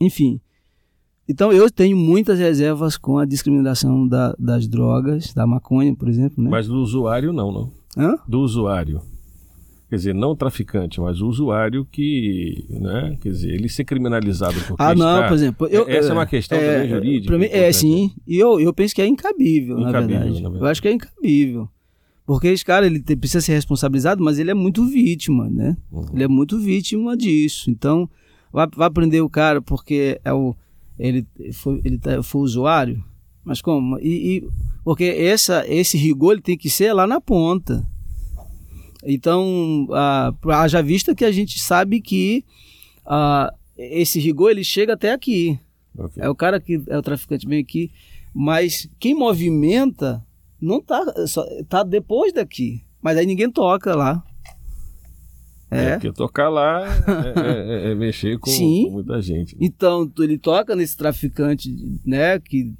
Enfim, então eu tenho muitas reservas com a discriminação da- das drogas, da maconha, por exemplo, né? Mas do usuário não, não. Hã? Do usuário. Quer dizer, não o traficante, mas o usuário que, né? Quer dizer, ele ser criminalizado por Ah, não, está- por exemplo. Eu, Essa é uma questão também jurídica. mim, é, sim. E eu, eu penso que é incabível, na, Incabível, verdade. na verdade. Eu acho que é incabível. Porque esse cara, ele precisa ser responsabilizado, mas ele é muito vítima, né? Uhum. Ele é muito vítima disso. Então, vai, vai prender o cara porque é o, ele, foi, ele tá- foi usuário? Mas como? E, e- porque essa, esse rigor ele tem que ser lá na ponta. Então, ah, haja vista que a gente sabe que ah, esse rigor ele chega até aqui. Ok. É o cara que é o traficante bem aqui, mas quem movimenta não tá só, tá depois daqui. Mas aí ninguém toca lá. É, É. porque tocar lá é, é- é mexer com, com muita gente. né? Então ele toca nesse traficante, né, que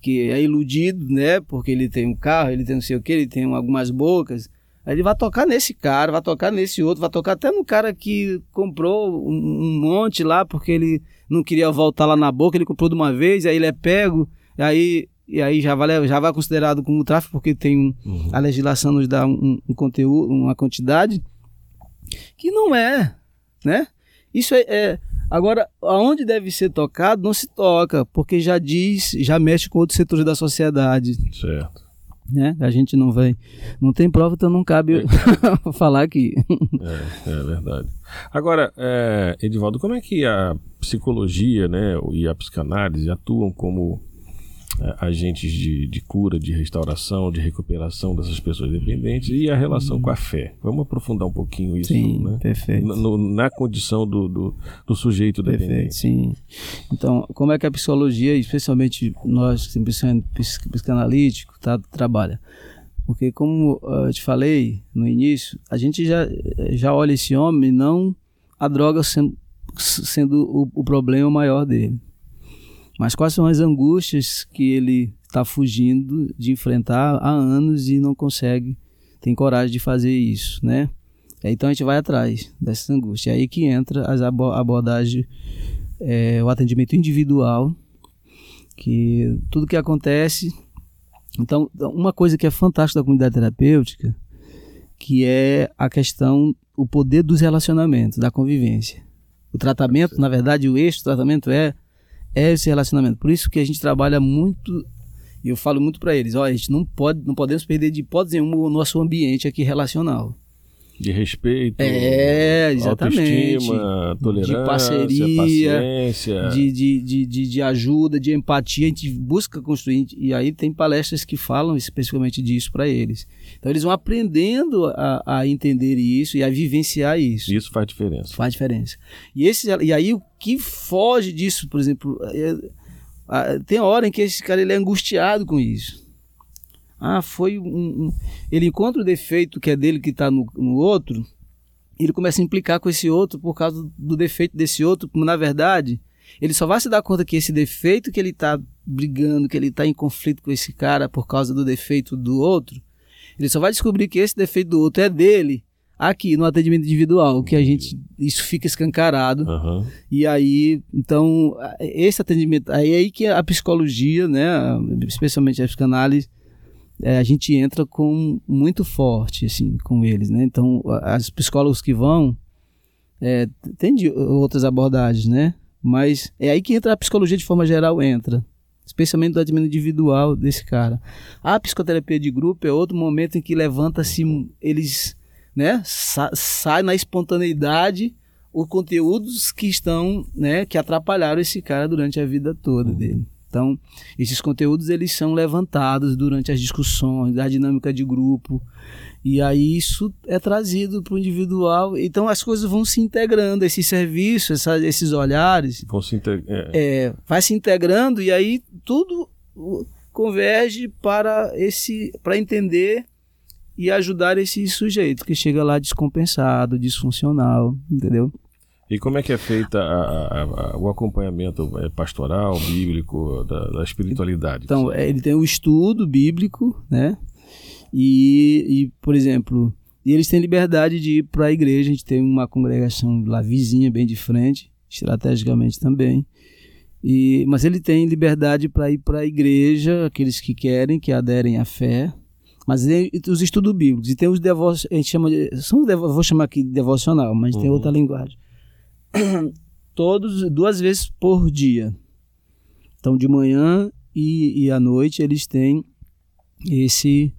que é iludido, né, porque ele tem um carro, ele tem não sei o que, ele tem algumas bocas. Aí ele vai tocar nesse cara, vai tocar nesse outro, vai tocar até no cara que comprou um, monte lá porque ele não queria voltar lá na boca, ele comprou de uma vez, aí ele é pego, e aí e aí já vai já vai considerado como tráfico porque tem um, Uhum. a legislação nos dá um, um conteúdo, uma quantidade que não é, né? Isso é, é- agora aonde deve ser tocado não se toca, porque já diz, já mexe com outros setores da sociedade, Certo. Né? A gente não vai, não tem prova, então não cabe falar aqui. É, é verdade. Agora, é, Edivaldo, como é que a psicologia né, e a psicanálise atuam como é, agentes de, de cura, de restauração, de recuperação dessas pessoas dependentes e a relação com a fé? Vamos aprofundar um pouquinho isso, Sim, né? perfeito. Na, no- na condição do, do, do sujeito Perfeito, dependente. sim. Então, como é que a psicologia, especialmente nós que psic- psicanalítico, tá, trabalha? Porque como ah, eu te falei no início, a gente já, já olha esse homem não a droga sendo, sendo o, o problema maior dele. Mas quais são as angústias que ele está fugindo de enfrentar há anos e não consegue, tem coragem de fazer isso, né? Então a gente vai atrás dessas angústias. É aí que entra abo- abordagem, é, o atendimento individual, que tudo que acontece. Então, uma coisa que é fantástica da comunidade terapêutica, que é a questão, o poder dos relacionamentos, da convivência. O tratamento, na verdade, o eixo do tratamento é, é esse relacionamento. Por isso que a gente trabalha muito, e eu falo muito para eles, olha, a gente não pode, não podemos perder de hipótese nenhuma o nosso ambiente aqui relacional. De respeito, É, exatamente. autoestima, tolerância, parceria, paciência. de, de, de, de, de ajuda, de empatia, a gente busca construir, e aí tem palestras que falam especificamente disso para eles. Então eles vão aprendendo a, a entender isso e a vivenciar isso. Isso faz diferença. Faz diferença. E, esse, e aí o que foge disso, por exemplo, é- a- tem hora em que esse cara ele é angustiado com isso. Ah, foi um, um- Ele encontra o defeito que é dele que está no, no outro, e ele começa a implicar com esse outro por causa do defeito desse outro, como na verdade ele só vai se dar conta que esse defeito que ele está brigando, que ele está em conflito com esse cara por causa do defeito do outro, ele só vai descobrir que esse defeito do outro é dele aqui no atendimento individual, que a gente isso fica escancarado. Aham. E aí, então, esse atendimento, aí é aí que a psicologia, né, especialmente a psicanálise, é, a gente entra com muito forte, assim, com eles, né? Então, as psicólogos que vão, é, tem outras abordagens, né? Mas é aí que entra a psicologia de forma geral, entra. Especialmente do atendimento individual desse cara. A psicoterapia de grupo é outro momento em que levanta-se, eles, né, sa sai na espontaneidade os conteúdos que estão, né, que atrapalharam esse cara durante a vida toda dele. Então, esses conteúdos eles são levantados durante as discussões, da dinâmica de grupo, e aí isso é trazido para o individual. Então, as coisas vão se integrando, esse serviço, essa- esses olhares, Vão se inte- é, é, vai se integrando e aí tudo converge para esse para entender e ajudar esse sujeito que chega lá descompensado, disfuncional, entendeu? E como é que é feita a- a- a- o acompanhamento é, pastoral, bíblico, da, da espiritualidade? Então, é, ele tem o estudo bíblico, né? E, e, por exemplo, e eles têm liberdade de ir para a igreja. A gente tem uma congregação lá vizinha, bem de frente, estrategicamente também. E, mas ele tem liberdade para ir para a igreja, aqueles que querem, que aderem à fé. Mas tem os estudos bíblicos. E tem os devocionais, a gente chama de. São, devo- vou chamar aqui de devocional, mas tem Uhum. outra linguagem. Todos, duas vezes por dia. Então, de manhã e, e à noite, eles têm esse,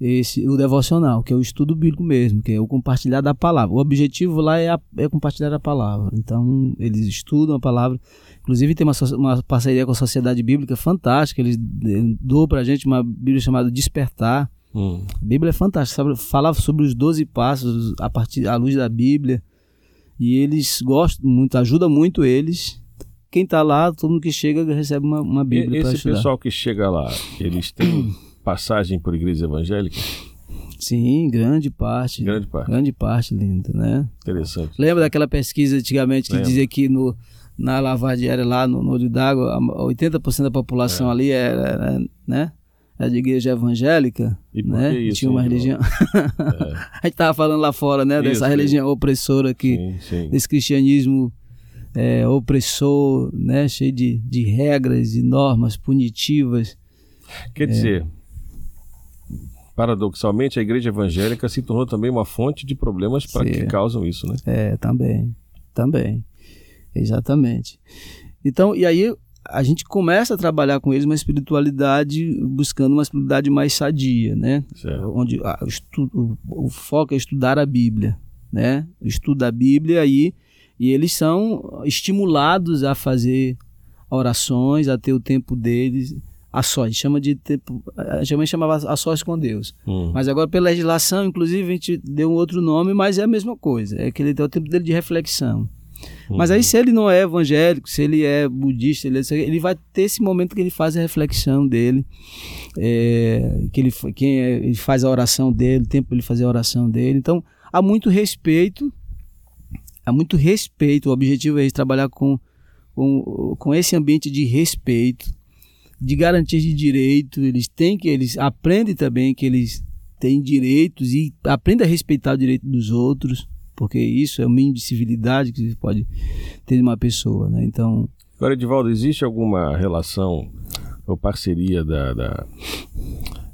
esse o devocional, que é o estudo bíblico mesmo, que é o compartilhar da palavra. O objetivo lá é, a- é compartilhar a palavra. Então, eles estudam a palavra. Inclusive, tem uma, uma parceria com a Sociedade Bíblica fantástica. Eles eh, doam pra gente uma Bíblia chamada Despertar. Hum. A Bíblia é fantástica, sabe? Fala sobre os 12 passos a partir à luz da Bíblia. E eles gostam muito, ajuda muito eles. Quem tá lá, todo mundo que chega recebe uma, uma Bíblia para Esse pessoal que chega lá, eles têm passagem por igreja evangélica? Sim, grande parte. Grande parte. Grande parte, linda, né? Interessante. Lembra daquela pesquisa antigamente que Lembro. dizia que no, na lavadiera lá no, no Olho d'Água, a- 80% da população ali era, era, né? De igreja evangélica, E né? que isso, Tinha uma hein, religião. a gente tava falando lá fora, né? Dessa Isso, religião opressora que Sim, sim. desse cristianismo é, opressor, né? Cheio de, de regras e normas punitivas. Quer dizer, paradoxalmente, a igreja evangélica se tornou também uma fonte de problemas para que causam isso, né? É, também, também, exatamente. Então, e aí a gente começa a trabalhar com eles uma espiritualidade, buscando uma espiritualidade mais sadia, né? Certo. Onde a- o, o- foco é estudar a Bíblia, né? O estudo da Bíblia aí, e eles são estimulados a fazer orações, a ter o tempo deles a sós, chama de tempo, a gente chamava a sós com Deus. Hum. Mas agora, pela legislação, inclusive, a gente deu um outro nome, mas é a mesma coisa. É que ele tem o tempo dele de reflexão. Mas aí, se ele não é evangélico, se ele é budista, ele, é- ele vai ter esse momento que ele faz a reflexão dele, é, que ele, quem é- ele faz a oração dele, o tempo para ele fazer a oração dele. Então, há muito respeito, há muito respeito. O objetivo é trabalhar com, com, com esse ambiente de respeito, de garantia de direito. Eles têm que, eles aprendem também que eles têm direitos e aprendem a respeitar o direito dos outros, porque isso é o mínimo de civilidade que se pode ter de uma pessoa, né? Então, Agora, Edivaldo, existe alguma relação ou parceria da, da-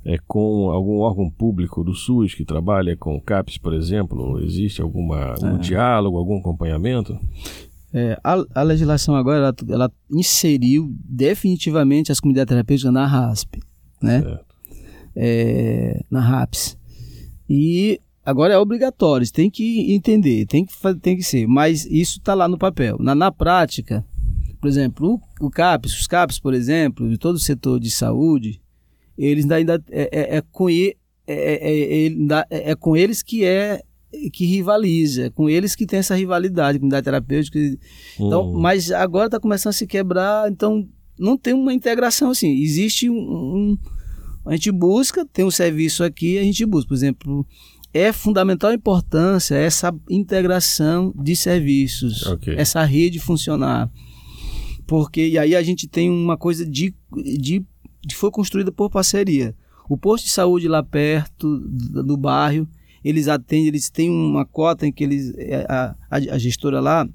é, com algum órgão público do SUS que trabalha com o CAPS, por exemplo? Existe alguma, algum diálogo, algum acompanhamento? É, a, a legislação agora ela, ela inseriu definitivamente as comunidades terapêuticas na RASP, né? Certo. É, na RAPS. E agora é obrigatório, tem que entender, tem que, tem que ser, mas isso está lá no papel. Na, na prática, por exemplo, o, o CAPS, os CAPS, por exemplo, de todo o setor de saúde, eles ainda é, é, é com, é, é, é, ele é- é com eles que é que rivaliza, é com eles que tem essa rivalidade, comunidade terapêutica. Então, Hum. mas agora está começando a se quebrar, então não tem uma integração assim. Existe um, um- a gente busca, tem um serviço aqui, a gente busca, por exemplo, é fundamental a importância essa integração de serviços, Ok. essa rede funcionar. Porque e aí a gente tem uma coisa de, de que foi construída por parceria. O posto de saúde lá perto do do bairro, eles atendem, eles têm uma cota em que eles é, a, a, a gestora lá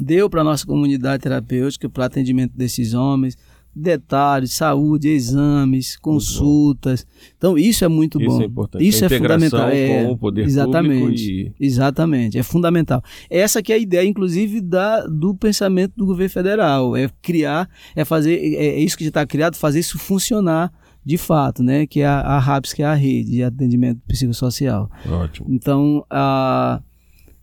deu para nossa comunidade terapêutica para atendimento desses homens, detalhes, saúde, exames, consultas. Então isso é muito Isso bom. é importante. Isso A é fundamental. É, com o poder exatamente. e- Exatamente, é fundamental. Essa que é a ideia, inclusive, da, do pensamento do governo federal, é criar, é fazer, é, é isso que já está criado, fazer isso funcionar de fato, né? Que é a, a RAPS, que é a rede de atendimento psicossocial. Ótimo. Então, a,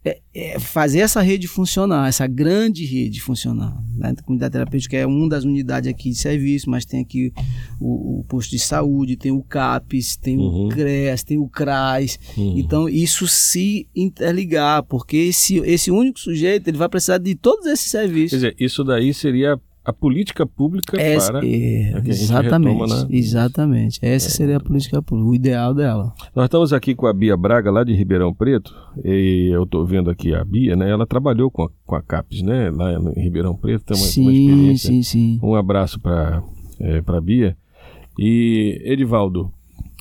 é- é fazer essa rede funcionar, essa grande rede funcionar. Né? A comunidade terapêutica é uma das unidades aqui de serviço, mas tem aqui o, o posto de saúde, tem o CAPES, tem Uhum. o CREAS, tem o CRAS. Uhum. Então, isso se interligar, porque esse, esse único sujeito ele vai precisar de todos esses Quer serviços. dizer, isso daí seria a política pública Essa- para. é, para gente exatamente, retoma, né? exatamente. Essa seria a política pública, o ideal dela. Nós estamos aqui com a Bia Braga, lá de Ribeirão Preto, e eu estou vendo aqui a Bia, né? Ela trabalhou com a, com a CAPES, né? Lá em Ribeirão Preto, tem uma, uma sim, experiência. sim, sim. Um abraço para é, a Bia. E, Edivaldo,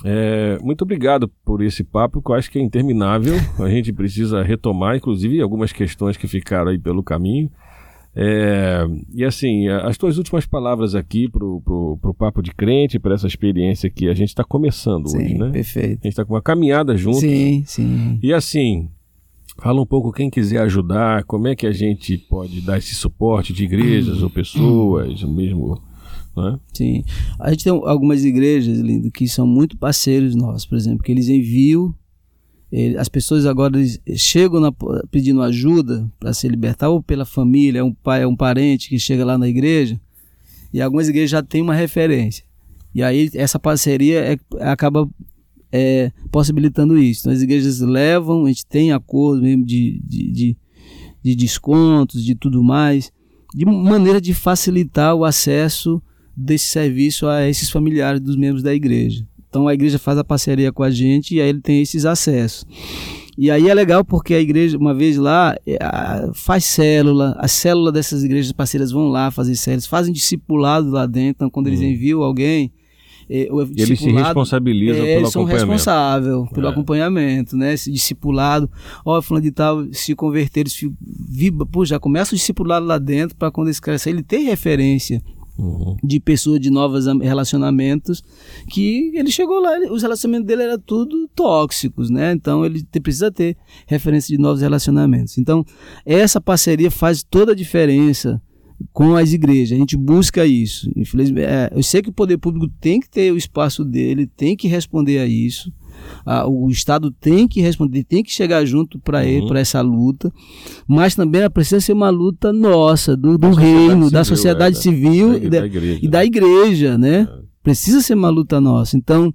é, muito obrigado por esse papo, que eu acho que é interminável. A gente precisa retomar, inclusive, algumas questões que ficaram aí pelo caminho. É, e assim, as tuas últimas palavras aqui pro, pro, pro Papo de Crente, para essa experiência que a gente está começando hoje, Sim, né? perfeito. A gente está com uma caminhada junto. Sim, sim. E assim, fala um pouco quem quiser ajudar, como é que a gente pode dar esse suporte de igrejas ou pessoas, mesmo. Né? Sim. A gente tem algumas igrejas, lindo, que são muito parceiros nossos, por exemplo, que eles enviam. As pessoas agora chegam na- pedindo ajuda para se libertar, ou pela família, é um pai, é um parente que chega lá na igreja, e algumas igrejas já têm uma referência. E aí essa parceria é- acaba é, possibilitando isso. Então as igrejas levam, a gente tem acordo mesmo de, de, de, de descontos, de tudo mais, de maneira de facilitar o acesso desse serviço a esses familiares dos membros da igreja. Então a igreja faz a parceria com a gente e aí ele tem esses acessos. E aí é legal porque a igreja, uma vez lá, é, faz célula, a célula dessas igrejas parceiras vão lá fazer células, fazem discipulado lá dentro. Então, quando eles enviam alguém, é, eles se responsabilizam é, pelo eles são acompanhamento. responsáveis pelo É. acompanhamento, né? Esse discipulado. Ó, fulano de tal se converter, eles vibra, pô, já começa o discipulado lá dentro para quando eles crescem. Ele tem referência Uhum. de pessoas de novos am- relacionamentos que ele chegou lá, os relacionamentos dele eram tudo tóxicos, né? Então ele precisa ter referência de novos relacionamentos. Então essa parceria faz toda a diferença com as igrejas. A gente busca isso. Infelizmente, é, eu sei que o poder público tem que ter o espaço dele, tem que responder a isso. O Estado tem que responder, tem que chegar junto para ele, para essa luta, mas também ela precisa ser uma luta nossa, do, do reino, da civil, sociedade é, civil e, da da, igreja. e da igreja, né? Precisa ser uma luta nossa. Então,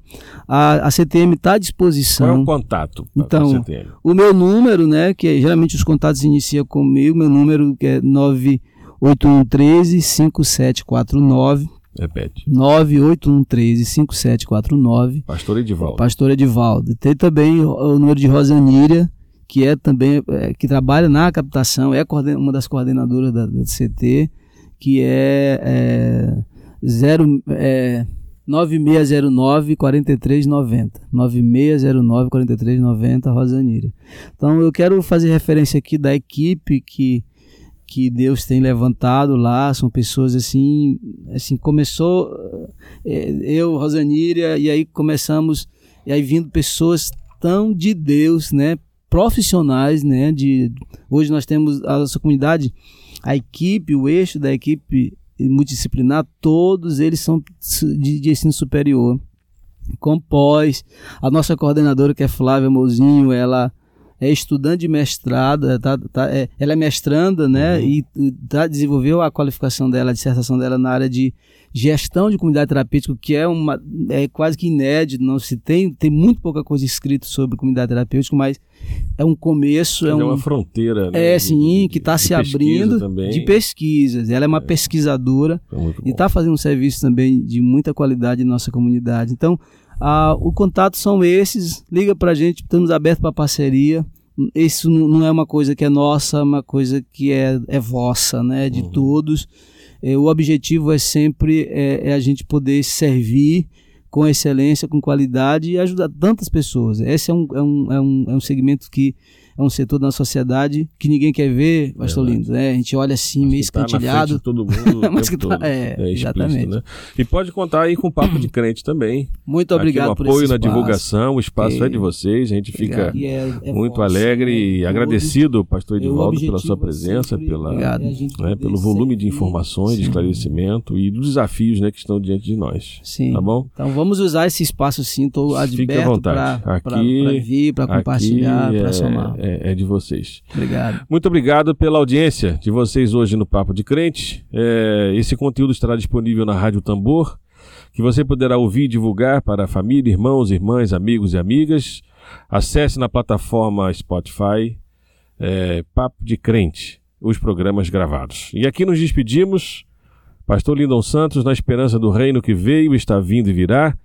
a, a CTM está à Qual é disposição. o contato Então, CTM? O meu número, né, que é- geralmente os contatos iniciam comigo, meu número que é 98113 5749, Repete. 98113 5749. Pastor Edivaldo. Pastor Edivaldo. Tem também o, número de Rosaníria, que é também é, que trabalha na captação, é uma das coordenadoras da, da CT, que é, é, zero, é 9609 4390. 9609 4390, Rosaníria. Então eu quero fazer referência aqui da equipe que que Deus tem levantado lá, são pessoas assim, assim começou eh, eu, Rosaníria, e aí começamos, e aí vindo pessoas tão de Deus, né, profissionais, né, de hoje nós temos a nossa comunidade, a equipe, o eixo da equipe multidisciplinar, todos eles são de, de ensino superior, com pós, a nossa coordenadora que é Flávia Mozinho, ela é estudante de mestrado, é, tá, tá, é, ela é mestranda, né? E e tá, desenvolveu a qualificação dela, a dissertação dela na área de gestão de comunidade terapêutica, que é uma é quase que inédito, não se tem tem muito pouca coisa escrita sobre comunidade terapêutica, mas é um começo, É, é um uma fronteira, né? é sim, de- que está se abrindo também. de pesquisas. Ela é uma pesquisadora É muito e está fazendo um serviço também de muita qualidade em nossa comunidade. Então, ah, o contato são esses. Liga para a gente, estamos abertos para parceria. Isso não é uma coisa que é nossa, é uma coisa que é, é vossa, né? De todos. Eh, o objetivo é sempre é, é a gente poder servir com excelência, com qualidade e ajudar tantas pessoas. Esse é um, é um, é um, é um segmento que é um setor da sociedade que ninguém quer ver, pastor. Lindo. Né? A gente olha assim, meio tá na frente escantilhado. de todo mundo o Mas que tá- é, explícito, exatamente. né? E pode contar aí com o Papo de Crente também. Muito Aqui obrigado no por apoio na divulgação, o espaço Ok. é de vocês, a gente fica. E é- é muito alegre né? e Tudo. agradecido, pastor E o Edivaldo, pela sua é presença, pela, Obrigado. né, É gente pelo volume de informações, de Sim. esclarecimento e dos desafios né, que estão diante de nós. Sim. Tá bom? Então vamos usar esse espaço sim, estou Fique à aberto vontade. para Aqui, vir, para compartilhar, aqui para é- somar. É, é de vocês. Obrigado. Muito obrigado pela audiência de vocês hoje no Papo de Crente. É, esse conteúdo estará disponível na Rádio Tambor, que você poderá ouvir e divulgar para a família, irmãos, irmãs, amigos e amigas. Acesse na plataforma Spotify é, Papo de Crente, os programas gravados. E aqui nos despedimos. Pastor Lindon Santos, na esperança do reino que veio, está vindo e virá.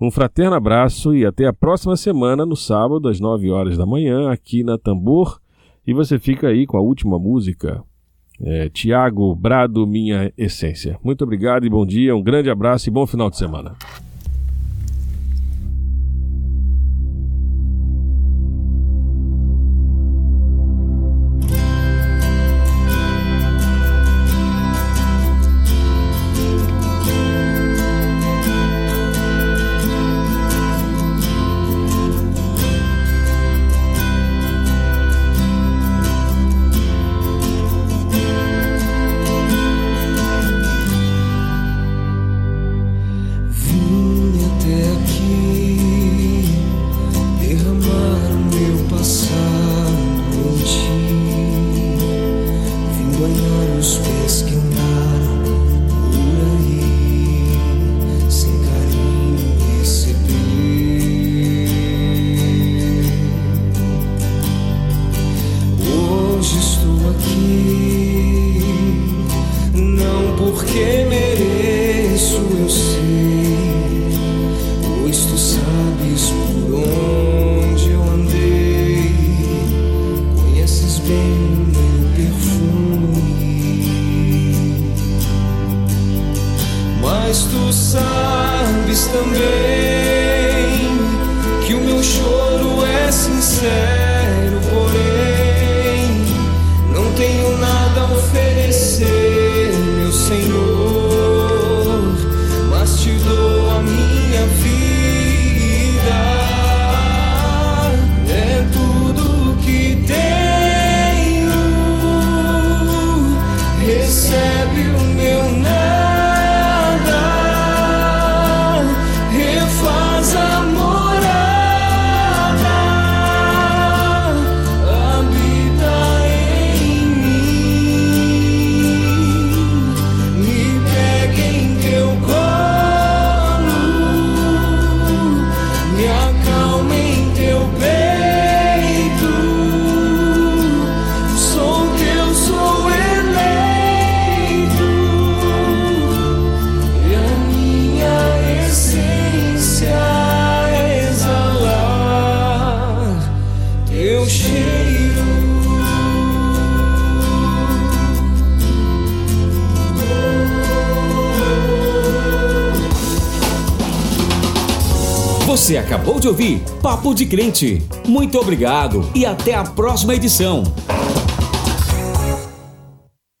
Um fraterno abraço e até a próxima semana, no sábado, às 9 horas da manhã, aqui na Tambor. E você fica aí com a última música, é, Tiago Brado, Minha Essência. Muito obrigado e bom dia, um grande abraço e bom final de semana. de ouvir Papo de Crente. Muito obrigado e até a próxima edição.